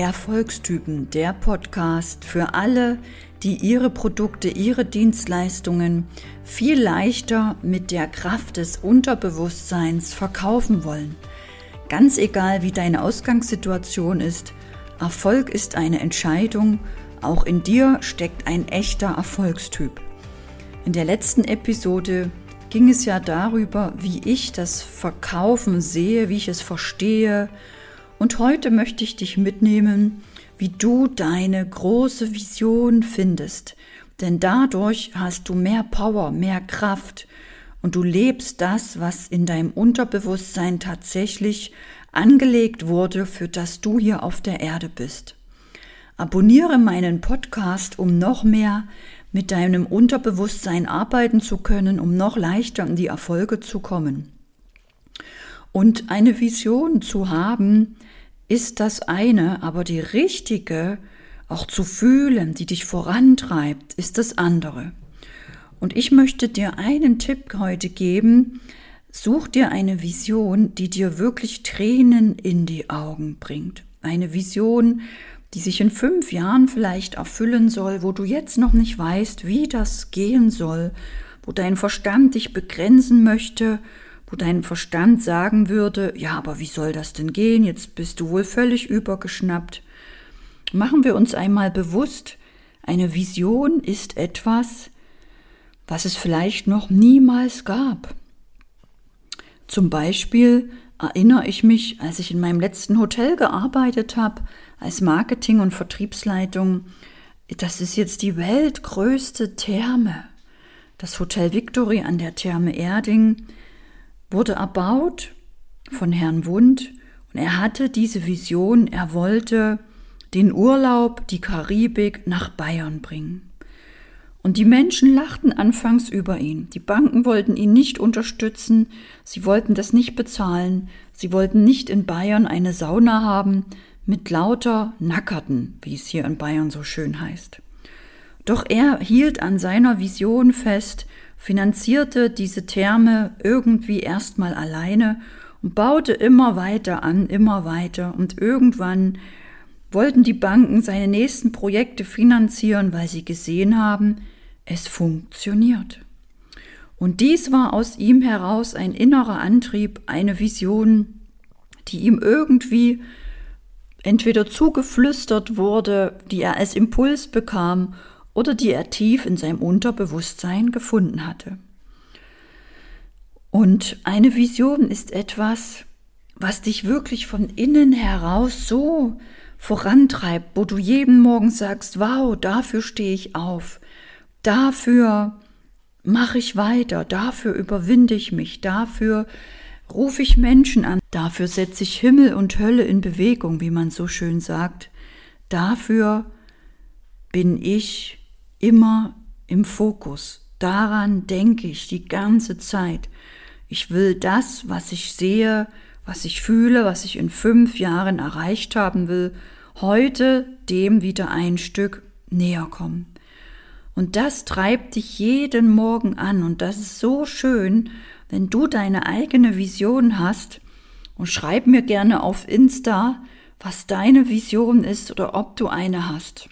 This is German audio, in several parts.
Erfolgstypen, der Podcast für alle, die ihre Produkte, ihre Dienstleistungen viel leichter mit der Kraft des Unterbewusstseins verkaufen wollen. Ganz egal, wie deine Ausgangssituation ist, Erfolg ist eine Entscheidung, auch in dir steckt ein echter Erfolgstyp. In der letzten Episode ging es ja darüber, wie ich das Verkaufen sehe, wie ich es verstehe, und heute möchte ich dich mitnehmen, wie du deine große Vision findest. Denn dadurch hast du mehr Power, mehr Kraft und du lebst das, was in deinem Unterbewusstsein tatsächlich angelegt wurde, für das du hier auf der Erde bist. Abonniere meinen Podcast, um noch mehr mit deinem Unterbewusstsein arbeiten zu können, um noch leichter in die Erfolge zu kommen. Und eine Vision zu haben, ist das eine, aber die richtige auch zu fühlen, die dich vorantreibt, ist das andere. Und ich möchte dir einen Tipp heute geben, such dir eine Vision, die dir wirklich Tränen in die Augen bringt. Eine Vision, die sich in fünf Jahren vielleicht erfüllen soll, wo du jetzt noch nicht weißt, wie das gehen soll, wo dein Verstand dich begrenzen möchte wo dein Verstand sagen würde, ja, aber wie soll das denn gehen? Jetzt bist du wohl völlig übergeschnappt. Machen wir uns einmal bewusst, eine Vision ist etwas, was es vielleicht noch niemals gab. Zum Beispiel erinnere ich mich, als ich in meinem letzten Hotel gearbeitet habe, als Marketing- und Vertriebsleitung, das ist jetzt die weltgrößte Therme. Das Hotel Victory an der Therme Erding wurde erbaut von Herrn Wund und er hatte diese Vision, er wollte den Urlaub, die Karibik nach Bayern bringen. Und die Menschen lachten anfangs über ihn. Die Banken wollten ihn nicht unterstützen, sie wollten das nicht bezahlen, sie wollten nicht in Bayern eine Sauna haben mit lauter Nackerten, wie es hier in Bayern so schön heißt. Doch er hielt an seiner Vision fest, finanzierte diese Therme irgendwie erstmal alleine und baute immer weiter an, immer weiter und irgendwann wollten die Banken seine nächsten Projekte finanzieren, weil sie gesehen haben, es funktioniert. Und dies war aus ihm heraus ein innerer Antrieb, eine Vision, die ihm irgendwie entweder zugeflüstert wurde, die er als Impuls bekam oder die er tief in seinem Unterbewusstsein gefunden hatte. Und eine Vision ist etwas, was dich wirklich von innen heraus so vorantreibt, wo du jeden Morgen sagst, wow, dafür stehe ich auf, dafür mache ich weiter, dafür überwinde ich mich, dafür rufe ich Menschen an, dafür setze ich Himmel und Hölle in Bewegung, wie man so schön sagt, dafür bin ich immer im Fokus. Daran denke ich die ganze Zeit. Ich will das, was ich sehe, was ich fühle, was ich in fünf Jahren erreicht haben will, heute dem wieder ein Stück näher kommen. Und das treibt dich jeden Morgen an und das ist so schön, wenn du deine eigene Vision hast und schreib mir gerne auf Insta, was deine Vision ist oder ob du eine hast.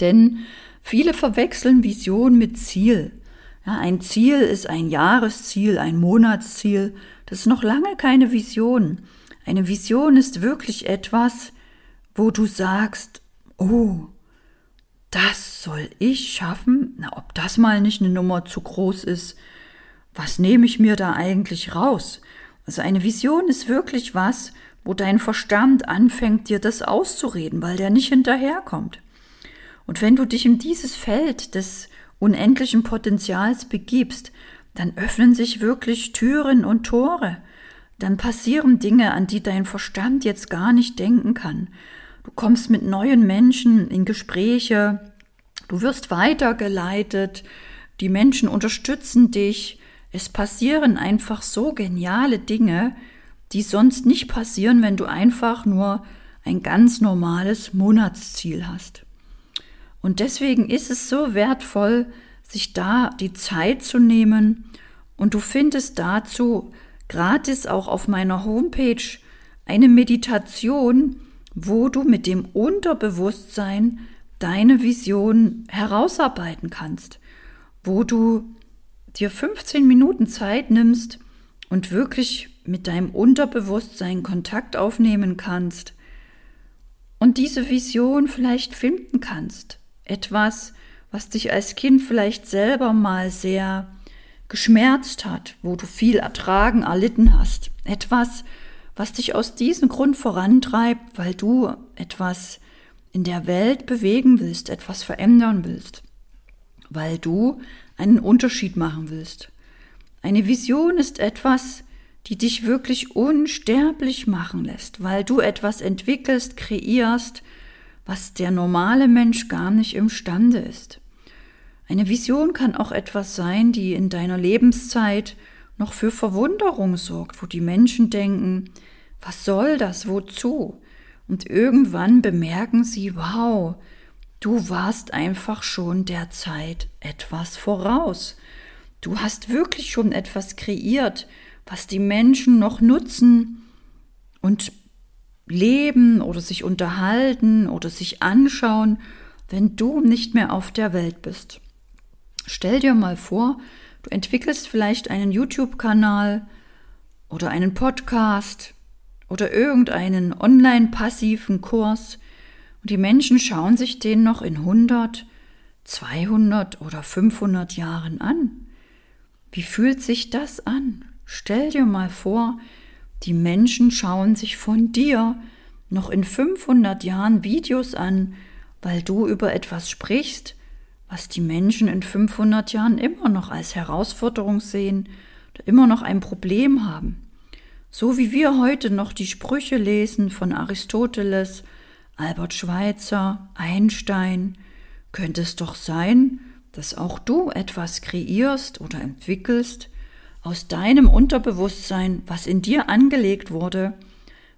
Denn Viele verwechseln Vision mit Ziel. Ja, ein Ziel ist ein Jahresziel, ein Monatsziel. Das ist noch lange keine Vision. Eine Vision ist wirklich etwas, wo du sagst, oh, das soll ich schaffen? Na, ob das mal nicht eine Nummer zu groß ist, was nehme ich mir da eigentlich raus? Also eine Vision ist wirklich was, wo dein Verstand anfängt, dir das auszureden, weil der nicht hinterherkommt. Und wenn du dich in dieses Feld des unendlichen Potenzials begibst, dann öffnen sich wirklich Türen und Tore. Dann passieren Dinge, an die dein Verstand jetzt gar nicht denken kann. Du kommst mit neuen Menschen in Gespräche, du wirst weitergeleitet, die Menschen unterstützen dich. Es passieren einfach so geniale Dinge, die sonst nicht passieren, wenn du einfach nur ein ganz normales Monatsziel hast. Und deswegen ist es so wertvoll, sich da die Zeit zu nehmen. Und du findest dazu gratis auch auf meiner Homepage eine Meditation, wo du mit dem Unterbewusstsein deine Vision herausarbeiten kannst, wo du dir 15 Minuten Zeit nimmst und wirklich mit deinem Unterbewusstsein Kontakt aufnehmen kannst und diese Vision vielleicht finden kannst. Etwas, was dich als Kind vielleicht selber mal sehr geschmerzt hat, wo du viel ertragen, erlitten hast. Etwas, was dich aus diesem Grund vorantreibt, weil du etwas in der Welt bewegen willst, etwas verändern willst, weil du einen Unterschied machen willst. Eine Vision ist etwas, die dich wirklich unsterblich machen lässt, weil du etwas entwickelst, kreierst, was der normale Mensch gar nicht imstande ist. Eine Vision kann auch etwas sein, die in deiner Lebenszeit noch für Verwunderung sorgt, wo die Menschen denken, was soll das, wozu? Und irgendwann bemerken sie, wow, du warst einfach schon der Zeit etwas voraus. Du hast wirklich schon etwas kreiert, was die Menschen noch nutzen und leben oder sich unterhalten oder sich anschauen, wenn du nicht mehr auf der Welt bist. Stell dir mal vor, du entwickelst vielleicht einen YouTube-Kanal oder einen Podcast oder irgendeinen online-passiven Kurs und die Menschen schauen sich den noch in 100, 200 oder 500 Jahren an. Wie fühlt sich das an? Stell dir mal vor, die Menschen schauen sich von dir noch in 500 Jahren Videos an, weil du über etwas sprichst, was die Menschen in 500 Jahren immer noch als Herausforderung sehen immer noch ein Problem haben. So wie wir heute noch die Sprüche lesen von Aristoteles, Albert Schweitzer, Einstein, könnte es doch sein, dass auch du etwas kreierst oder entwickelst, aus deinem Unterbewusstsein, was in dir angelegt wurde,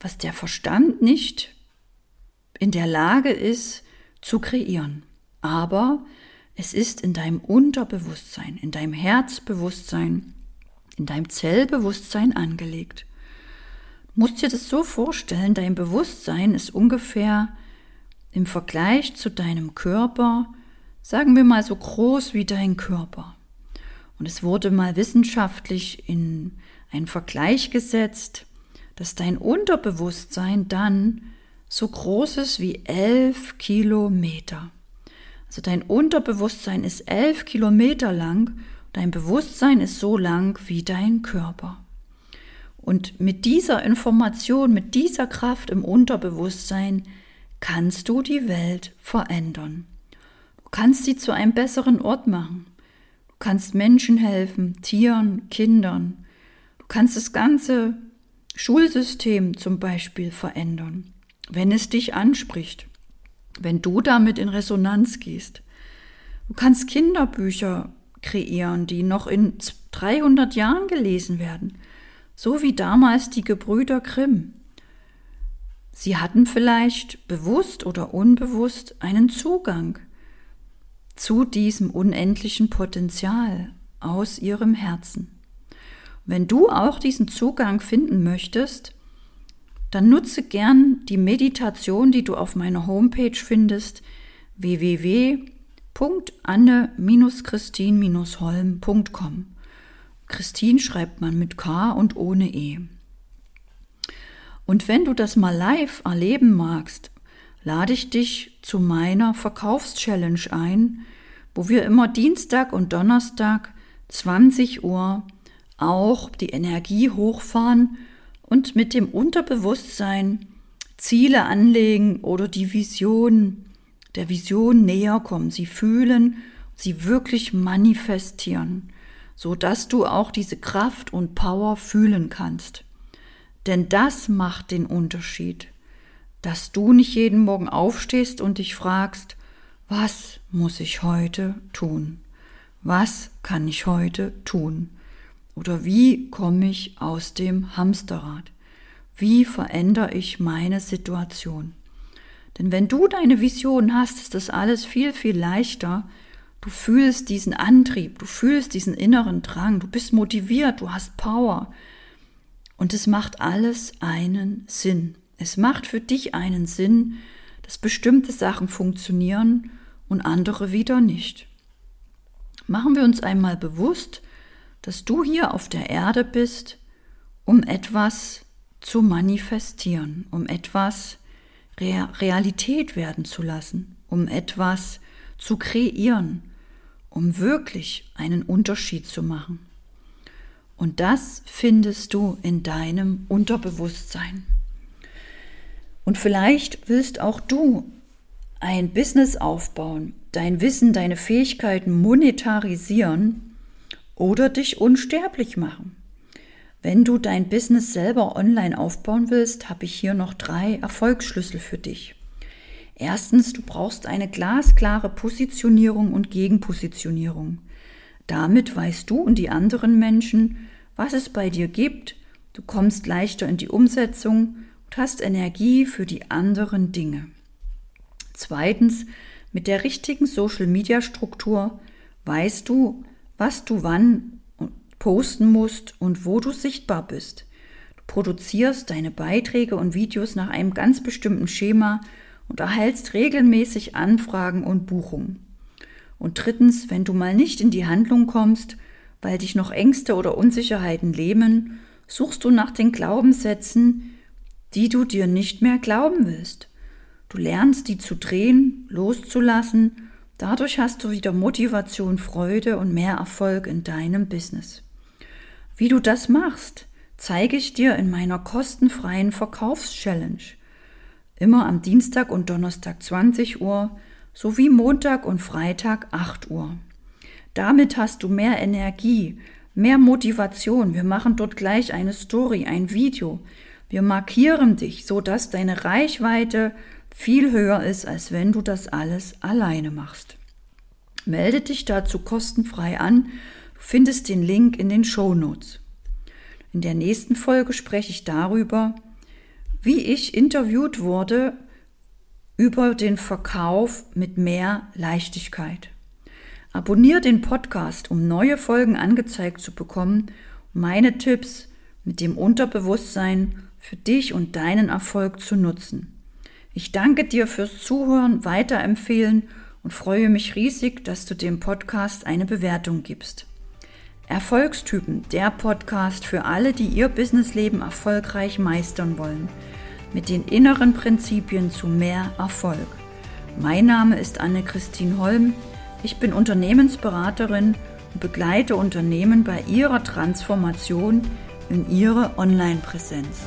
was der Verstand nicht in der Lage ist zu kreieren. Aber es ist in deinem Unterbewusstsein, in deinem Herzbewusstsein, in deinem Zellbewusstsein angelegt. Du musst dir das so vorstellen, dein Bewusstsein ist ungefähr im Vergleich zu deinem Körper, sagen wir mal so groß wie dein Körper. Und es wurde mal wissenschaftlich in einen Vergleich gesetzt, dass dein Unterbewusstsein dann so groß ist wie elf Kilometer. Also dein Unterbewusstsein ist elf Kilometer lang, dein Bewusstsein ist so lang wie dein Körper. Und mit dieser Information, mit dieser Kraft im Unterbewusstsein kannst du die Welt verändern. Du kannst sie zu einem besseren Ort machen kannst Menschen helfen, Tieren, Kindern. Du kannst das ganze Schulsystem zum Beispiel verändern, wenn es dich anspricht, wenn du damit in Resonanz gehst. Du kannst Kinderbücher kreieren, die noch in 300 Jahren gelesen werden, so wie damals die Gebrüder Grimm. Sie hatten vielleicht bewusst oder unbewusst einen Zugang zu diesem unendlichen Potenzial aus ihrem Herzen. Wenn du auch diesen Zugang finden möchtest, dann nutze gern die Meditation, die du auf meiner Homepage findest, www.anne-christin-holm.com. Christine schreibt man mit K und ohne E. Und wenn du das mal live erleben magst, lade ich dich zu meiner Verkaufschallenge ein, wo wir immer Dienstag und Donnerstag 20 Uhr auch die Energie hochfahren und mit dem Unterbewusstsein Ziele anlegen oder die Vision, der Vision näher kommen, sie fühlen, sie wirklich manifestieren, so dass du auch diese Kraft und Power fühlen kannst. Denn das macht den Unterschied dass du nicht jeden Morgen aufstehst und dich fragst, was muss ich heute tun? Was kann ich heute tun? Oder wie komme ich aus dem Hamsterrad? Wie verändere ich meine Situation? Denn wenn du deine Vision hast, ist das alles viel, viel leichter. Du fühlst diesen Antrieb, du fühlst diesen inneren Drang, du bist motiviert, du hast Power. Und es macht alles einen Sinn. Es macht für dich einen Sinn, dass bestimmte Sachen funktionieren und andere wieder nicht. Machen wir uns einmal bewusst, dass du hier auf der Erde bist, um etwas zu manifestieren, um etwas Realität werden zu lassen, um etwas zu kreieren, um wirklich einen Unterschied zu machen. Und das findest du in deinem Unterbewusstsein. Und vielleicht willst auch du ein Business aufbauen, dein Wissen, deine Fähigkeiten monetarisieren oder dich unsterblich machen. Wenn du dein Business selber online aufbauen willst, habe ich hier noch drei Erfolgsschlüssel für dich. Erstens, du brauchst eine glasklare Positionierung und Gegenpositionierung. Damit weißt du und die anderen Menschen, was es bei dir gibt, du kommst leichter in die Umsetzung und hast Energie für die anderen Dinge. Zweitens, mit der richtigen Social-Media-Struktur weißt du, was du wann posten musst und wo du sichtbar bist. Du produzierst deine Beiträge und Videos nach einem ganz bestimmten Schema und erhältst regelmäßig Anfragen und Buchungen. Und drittens, wenn du mal nicht in die Handlung kommst, weil dich noch Ängste oder Unsicherheiten lähmen, suchst du nach den Glaubenssätzen, die du dir nicht mehr glauben willst. Du lernst die zu drehen, loszulassen, dadurch hast du wieder Motivation, Freude und mehr Erfolg in deinem Business. Wie du das machst, zeige ich dir in meiner kostenfreien Verkaufschallenge. Immer am Dienstag und Donnerstag 20 Uhr sowie Montag und Freitag 8 Uhr. Damit hast du mehr Energie, mehr Motivation. Wir machen dort gleich eine Story, ein Video. Wir markieren dich, so dass deine Reichweite viel höher ist, als wenn du das alles alleine machst. Melde dich dazu kostenfrei an. Du findest den Link in den Show Notes. In der nächsten Folge spreche ich darüber, wie ich interviewt wurde über den Verkauf mit mehr Leichtigkeit. Abonnier den Podcast, um neue Folgen angezeigt zu bekommen, meine Tipps mit dem Unterbewusstsein für dich und deinen Erfolg zu nutzen. Ich danke dir fürs Zuhören, weiterempfehlen und freue mich riesig, dass du dem Podcast eine Bewertung gibst. Erfolgstypen, der Podcast für alle, die ihr Businessleben erfolgreich meistern wollen, mit den inneren Prinzipien zu mehr Erfolg. Mein Name ist Anne-Christine Holm. Ich bin Unternehmensberaterin und begleite Unternehmen bei ihrer Transformation in ihre Online-Präsenz.